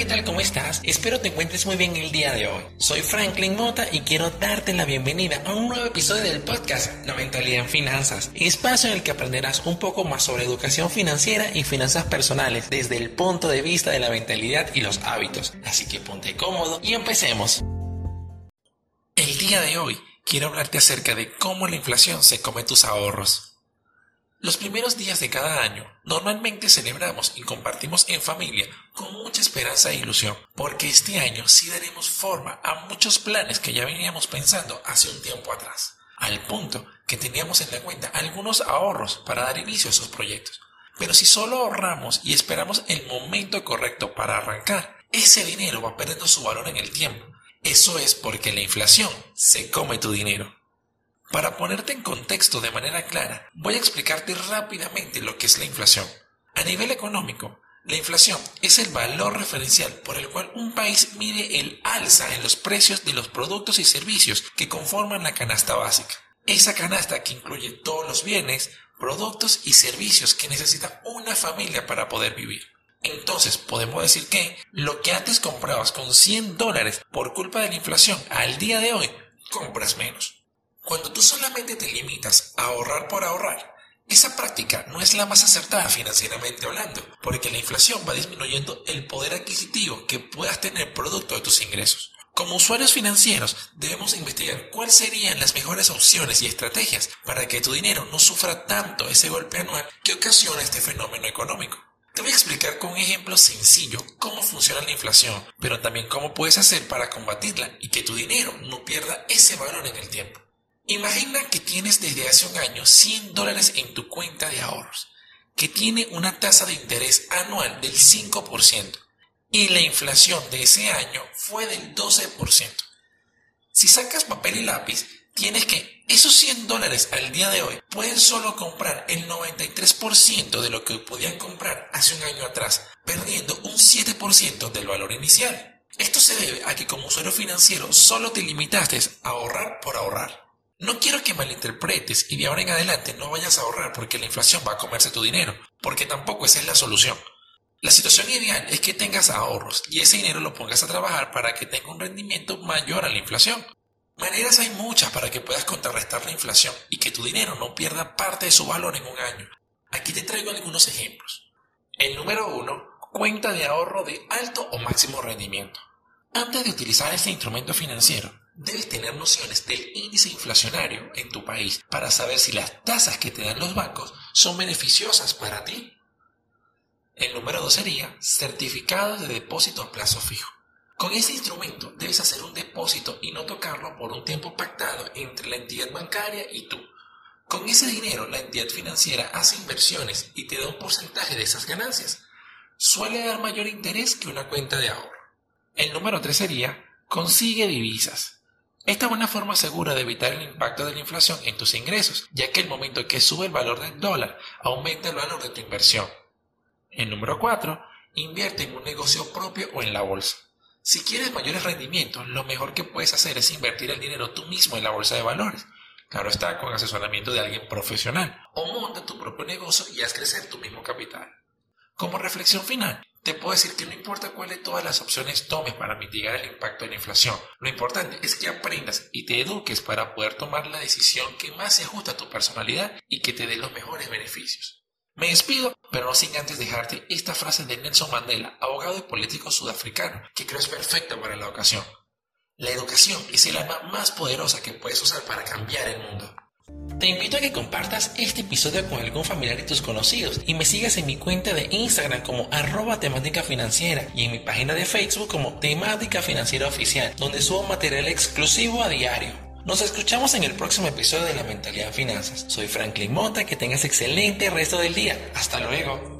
¿qué tal? ¿Cómo estás? Espero te encuentres muy bien el día de hoy. Soy Franklin Mota y quiero darte la bienvenida a un nuevo episodio del podcast La Mentalidad en Finanzas, espacio en el que aprenderás un poco más sobre educación financiera y finanzas personales desde el punto de vista de la mentalidad y los hábitos. Así que ponte cómodo y empecemos. El día de hoy quiero hablarte acerca de cómo la inflación se come tus ahorros. Los primeros días de cada año normalmente celebramos y compartimos en familia con mucha esperanza e ilusión, porque este año sí daremos forma a muchos planes que ya veníamos pensando hace un tiempo atrás, al punto que teníamos en la cuenta algunos ahorros para dar inicio a esos proyectos. Pero si solo ahorramos y esperamos el momento correcto para arrancar, ese dinero va perdiendo su valor en el tiempo. Eso es porque la inflación se come tu dinero. Para ponerte en contexto de manera clara, voy a explicarte rápidamente lo que es la inflación. A nivel económico, la inflación es el valor referencial por el cual un país mide el alza en los precios de los productos y servicios que conforman la canasta básica. Esa canasta que incluye todos los bienes, productos y servicios que necesita una familia para poder vivir. Entonces podemos decir que lo que antes comprabas con 100 dólares por culpa de la inflación, al día de hoy compras menos. Cuando tú solamente te limitas a ahorrar por ahorrar, esa práctica no es la más acertada financieramente hablando, porque la inflación va disminuyendo el poder adquisitivo que puedas tener producto de tus ingresos. Como usuarios financieros debemos investigar cuáles serían las mejores opciones y estrategias para que tu dinero no sufra tanto ese golpe anual que ocasiona este fenómeno económico. Te voy a explicar con un ejemplo sencillo cómo funciona la inflación, pero también cómo puedes hacer para combatirla y que tu dinero no pierda ese valor en el tiempo. Imagina que tienes desde hace un año 100 dólares en tu cuenta de ahorros, que tiene una tasa de interés anual del 5% y la inflación de ese año fue del 12%. Si sacas papel y lápiz, tienes que esos 100 dólares al día de hoy pueden solo comprar el 93% de lo que podían comprar hace un año atrás, perdiendo un 7% del valor inicial. Esto se debe a que como usuario financiero solo te limitaste a ahorrar por ahorrar. No quiero que malinterpretes y de ahora en adelante no vayas a ahorrar porque la inflación va a comerse tu dinero, porque tampoco esa es la solución. La situación ideal es que tengas ahorros y ese dinero lo pongas a trabajar para que tenga un rendimiento mayor a la inflación. Maneras hay muchas para que puedas contrarrestar la inflación y que tu dinero no pierda parte de su valor en un año. Aquí te traigo algunos ejemplos. El número uno, cuenta de ahorro de alto o máximo rendimiento. Antes de utilizar este instrumento financiero, debes tener nociones del índice inflacionario en tu país para saber si las tasas que te dan los bancos son beneficiosas para ti. El número dos sería certificado de depósito a plazo fijo. Con ese instrumento debes hacer un depósito y no tocarlo por un tiempo pactado entre la entidad bancaria y tú. Con ese dinero la entidad financiera hace inversiones y te da un porcentaje de esas ganancias. Suele dar mayor interés que una cuenta de ahorro. El número 3 sería consigue divisas. Esta es una forma segura de evitar el impacto de la inflación en tus ingresos, ya que el momento que sube el valor del dólar, aumenta el valor de tu inversión. El número 4. Invierte en un negocio propio o en la bolsa. Si quieres mayores rendimientos, lo mejor que puedes hacer es invertir el dinero tú mismo en la bolsa de valores. Claro está, con asesoramiento de alguien profesional. O monta tu propio negocio y haz crecer tu mismo capital. Como reflexión final, te puedo decir que no importa cuál de todas las opciones tomes para mitigar el impacto de la inflación, lo importante es que aprendas y te eduques para poder tomar la decisión que más se ajusta a tu personalidad y que te dé los mejores beneficios. Me despido, pero no sin antes dejarte esta frase de Nelson Mandela, abogado y político sudafricano, que creo es perfecta para la ocasión. La educación es el arma más poderosa que puedes usar para cambiar el mundo. Te invito a que compartas este episodio con algún familiar de tus conocidos y me sigas en mi cuenta de Instagram como arroba temática financiera y en mi página de Facebook como temática financiera oficial, donde subo material exclusivo a diario. Nos escuchamos en el próximo episodio de La Mentalidad Finanzas. Soy Franklin Mota, que tengas excelente resto del día. Hasta luego.